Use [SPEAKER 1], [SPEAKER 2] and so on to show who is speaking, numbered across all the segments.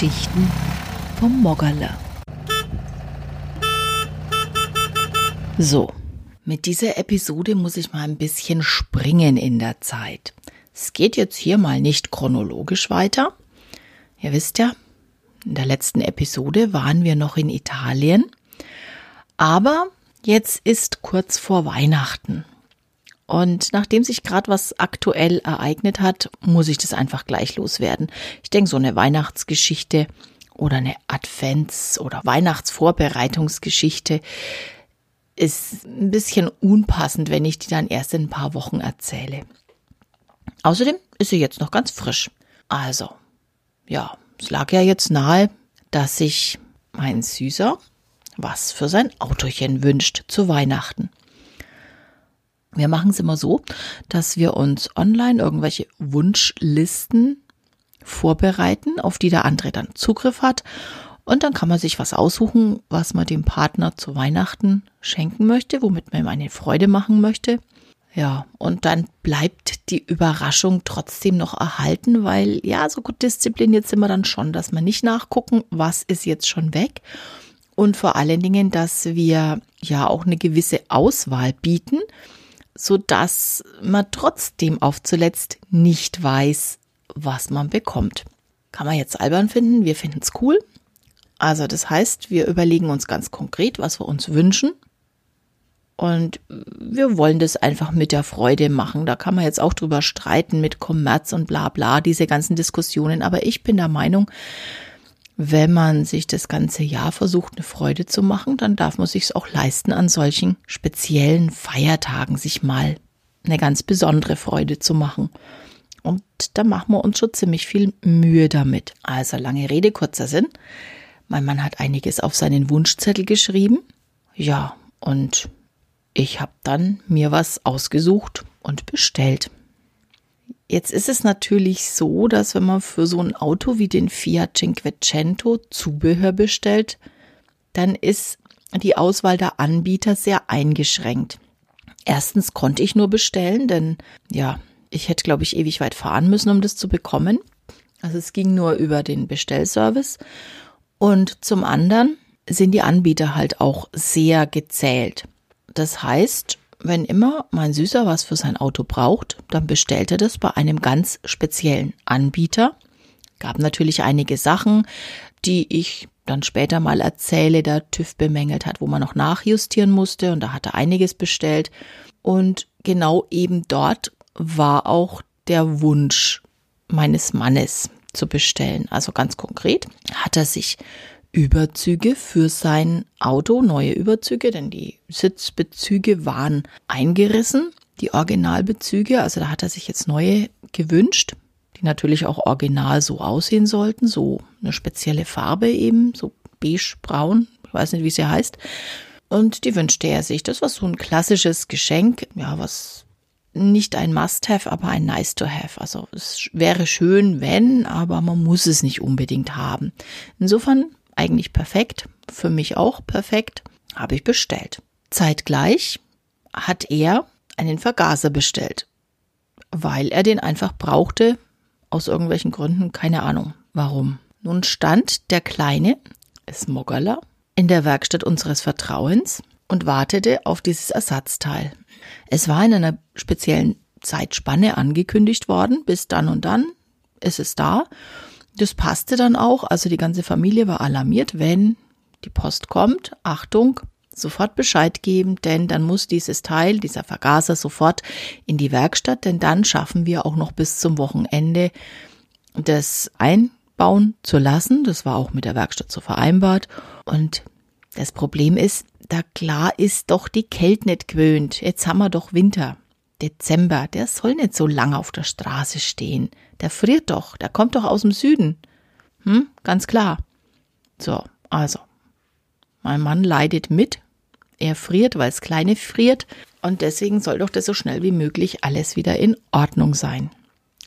[SPEAKER 1] Geschichten vom Moggerle. So, mit dieser Episode muss ich mal ein bisschen springen in der Zeit. Es geht jetzt hier mal nicht chronologisch weiter. Ihr wisst ja, in der letzten Episode waren wir noch in Italien. Aber jetzt ist kurz vor Weihnachten. Und nachdem sich gerade was aktuell ereignet hat, muss ich das einfach gleich loswerden. Ich denke, so eine Weihnachtsgeschichte oder eine Advents- oder Weihnachtsvorbereitungsgeschichte ist ein bisschen unpassend, wenn ich die dann erst in ein paar Wochen erzähle. Außerdem ist sie jetzt noch ganz frisch. Also, ja, es lag ja jetzt nahe, dass sich mein Süßer was für sein Autochen wünscht zu Weihnachten. Wir machen es immer so, dass wir uns online irgendwelche Wunschlisten vorbereiten, auf die der andere dann Zugriff hat. Und dann kann man sich was aussuchen, was man dem Partner zu Weihnachten schenken möchte, womit man ihm eine Freude machen möchte. Ja, und dann bleibt die Überraschung trotzdem noch erhalten, weil ja, so gut diszipliniert sind wir dann schon, dass wir nicht nachgucken, was ist jetzt schon weg. Und vor allen Dingen, dass wir ja auch eine gewisse Auswahl bieten so dass man trotzdem auf zuletzt nicht weiß, was man bekommt. Kann man jetzt albern finden, wir finden es cool. Also das heißt, wir überlegen uns ganz konkret, was wir uns wünschen. Und wir wollen das einfach mit der Freude machen. Da kann man jetzt auch drüber streiten mit Kommerz und bla bla, diese ganzen Diskussionen. Aber ich bin der Meinung, wenn man sich das ganze Jahr versucht, eine Freude zu machen, dann darf man sich auch leisten, an solchen speziellen Feiertagen sich mal eine ganz besondere Freude zu machen. Und da machen wir uns schon ziemlich viel Mühe damit. Also lange Rede, kurzer Sinn. Mein Mann hat einiges auf seinen Wunschzettel geschrieben. Ja, und ich habe dann mir was ausgesucht und bestellt. Jetzt ist es natürlich so, dass wenn man für so ein Auto wie den Fiat Cinquecento Zubehör bestellt, dann ist die Auswahl der Anbieter sehr eingeschränkt. Erstens konnte ich nur bestellen, denn ja, ich hätte, glaube ich, ewig weit fahren müssen, um das zu bekommen. Also es ging nur über den Bestellservice. Und zum anderen sind die Anbieter halt auch sehr gezählt. Das heißt, wenn immer mein Süßer was für sein Auto braucht, dann bestellt er das bei einem ganz speziellen Anbieter. Gab natürlich einige Sachen, die ich dann später mal erzähle, der TÜV bemängelt hat, wo man noch nachjustieren musste und da hat er einiges bestellt. Und genau eben dort war auch der Wunsch meines Mannes zu bestellen. Also ganz konkret hat er sich Überzüge für sein Auto, neue Überzüge, denn die Sitzbezüge waren eingerissen, die Originalbezüge, also da hat er sich jetzt neue gewünscht, die natürlich auch original so aussehen sollten, so eine spezielle Farbe eben, so beige-braun, ich weiß nicht, wie sie heißt. Und die wünschte er sich. Das war so ein klassisches Geschenk, ja, was nicht ein Must-Have, aber ein Nice-to-Have. Also es wäre schön, wenn, aber man muss es nicht unbedingt haben. Insofern eigentlich perfekt, für mich auch perfekt, habe ich bestellt. Zeitgleich hat er einen Vergaser bestellt, weil er den einfach brauchte, aus irgendwelchen Gründen, keine Ahnung warum. Nun stand der kleine Smoggerler in der Werkstatt unseres Vertrauens und wartete auf dieses Ersatzteil. Es war in einer speziellen Zeitspanne angekündigt worden, bis dann und dann ist es da das passte dann auch. Also die ganze Familie war alarmiert, wenn die Post kommt. Achtung, sofort Bescheid geben, denn dann muss dieses Teil, dieser Vergaser sofort in die Werkstatt, denn dann schaffen wir auch noch bis zum Wochenende das einbauen zu lassen. Das war auch mit der Werkstatt so vereinbart. Und das Problem ist, da klar ist doch die Kälte nicht gewöhnt. Jetzt haben wir doch Winter. Dezember, der soll nicht so lange auf der Straße stehen. Der friert doch, der kommt doch aus dem Süden. Hm, ganz klar. So, also. Mein Mann leidet mit. Er friert, weil es Kleine friert. Und deswegen soll doch das so schnell wie möglich alles wieder in Ordnung sein.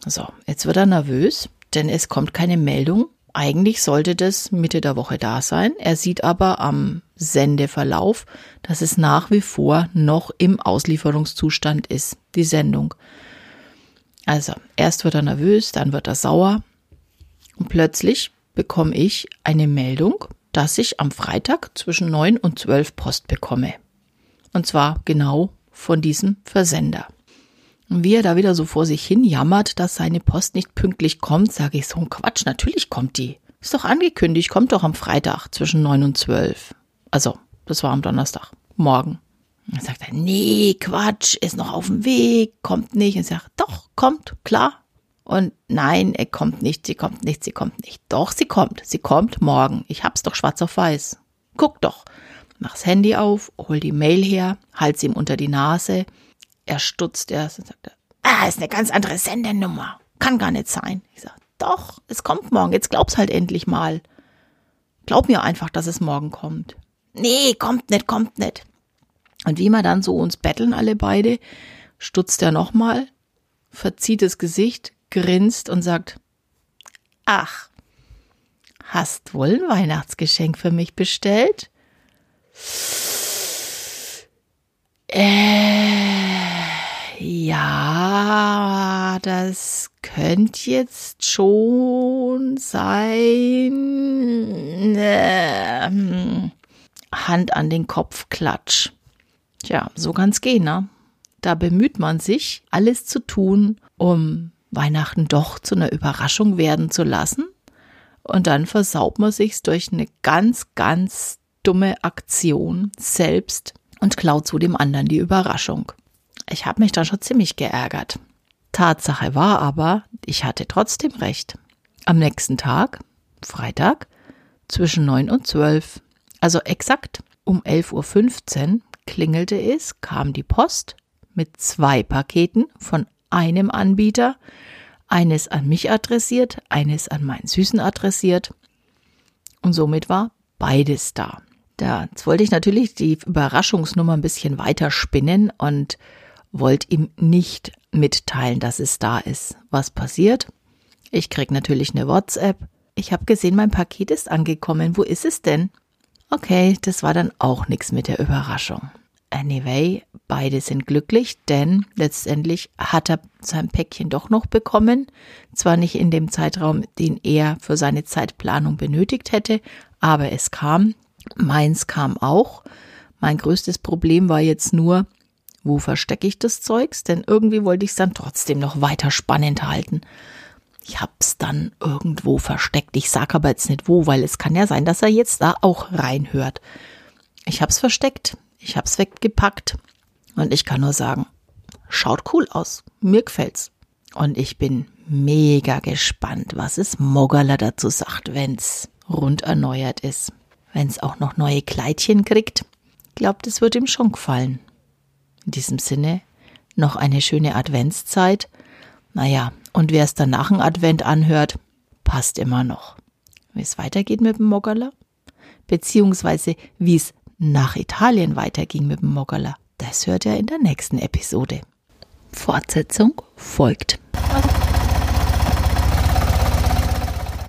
[SPEAKER 1] So, jetzt wird er nervös, denn es kommt keine Meldung. Eigentlich sollte das Mitte der Woche da sein. Er sieht aber am Sendeverlauf, dass es nach wie vor noch im Auslieferungszustand ist, die Sendung. Also, erst wird er nervös, dann wird er sauer und plötzlich bekomme ich eine Meldung, dass ich am Freitag zwischen 9 und 12 Post bekomme. Und zwar genau von diesem Versender. Und wie er da wieder so vor sich hin jammert, dass seine Post nicht pünktlich kommt, sage ich so ein Quatsch, natürlich kommt die. Ist doch angekündigt, kommt doch am Freitag zwischen 9 und 12. Also, das war am Donnerstag, morgen. Dann sagt er, nee, Quatsch, ist noch auf dem Weg, kommt nicht. Und ich sage, doch, kommt, klar. Und nein, er kommt nicht, sie kommt nicht, sie kommt nicht. Doch, sie kommt, sie kommt morgen. Ich hab's doch schwarz auf weiß. Guck doch. Mach's Handy auf, hol die Mail her, halt's ihm unter die Nase. Er stutzt erst und sagt, ah, ist eine ganz andere Sendernummer. Kann gar nicht sein. Ich sag, doch, es kommt morgen, jetzt glaub's halt endlich mal. Glaub mir einfach, dass es morgen kommt. Nee, kommt nicht, kommt nicht. Und wie wir dann so uns betteln alle beide, stutzt er nochmal, verzieht das Gesicht, grinst und sagt, ach, hast wohl ein Weihnachtsgeschenk für mich bestellt? Äh, das könnte jetzt schon sein. Ähm, Hand an den Kopf klatsch. Tja, so kann's gehen, ne? Da bemüht man sich, alles zu tun, um Weihnachten doch zu einer Überraschung werden zu lassen. Und dann versaut man sich's durch eine ganz, ganz dumme Aktion selbst und klaut zu dem anderen die Überraschung. Ich habe mich da schon ziemlich geärgert. Tatsache war aber, ich hatte trotzdem recht. Am nächsten Tag, Freitag, zwischen neun und zwölf, also exakt um 11.15 Uhr klingelte es, kam die Post mit zwei Paketen von einem Anbieter, eines an mich adressiert, eines an meinen Süßen adressiert. Und somit war beides da. Da wollte ich natürlich die Überraschungsnummer ein bisschen weiter spinnen und wollte ihm nicht mitteilen, dass es da ist. Was passiert? Ich krieg natürlich eine WhatsApp. Ich habe gesehen, mein Paket ist angekommen. Wo ist es denn? Okay, das war dann auch nichts mit der Überraschung. Anyway, beide sind glücklich, denn letztendlich hat er sein Päckchen doch noch bekommen. Zwar nicht in dem Zeitraum, den er für seine Zeitplanung benötigt hätte, aber es kam. Meins kam auch. Mein größtes Problem war jetzt nur, wo verstecke ich das Zeugs? Denn irgendwie wollte ich es dann trotzdem noch weiter spannend halten. Ich hab's dann irgendwo versteckt. Ich sag aber jetzt nicht wo, weil es kann ja sein, dass er jetzt da auch reinhört. Ich hab's versteckt, ich hab's weggepackt und ich kann nur sagen, schaut cool aus. Mir gefällt's. Und ich bin mega gespannt, was es Mogala dazu sagt, wenn's rund erneuert ist. Wenn's auch noch neue Kleidchen kriegt. Glaubt, es wird ihm schon gefallen. In diesem Sinne, noch eine schöne Adventszeit. Naja, und wer es dann nach Advent anhört, passt immer noch. Wie es weitergeht mit dem Moggerler, beziehungsweise wie es nach Italien weiterging mit dem Moggerler, das hört ihr in der nächsten Episode. Fortsetzung folgt.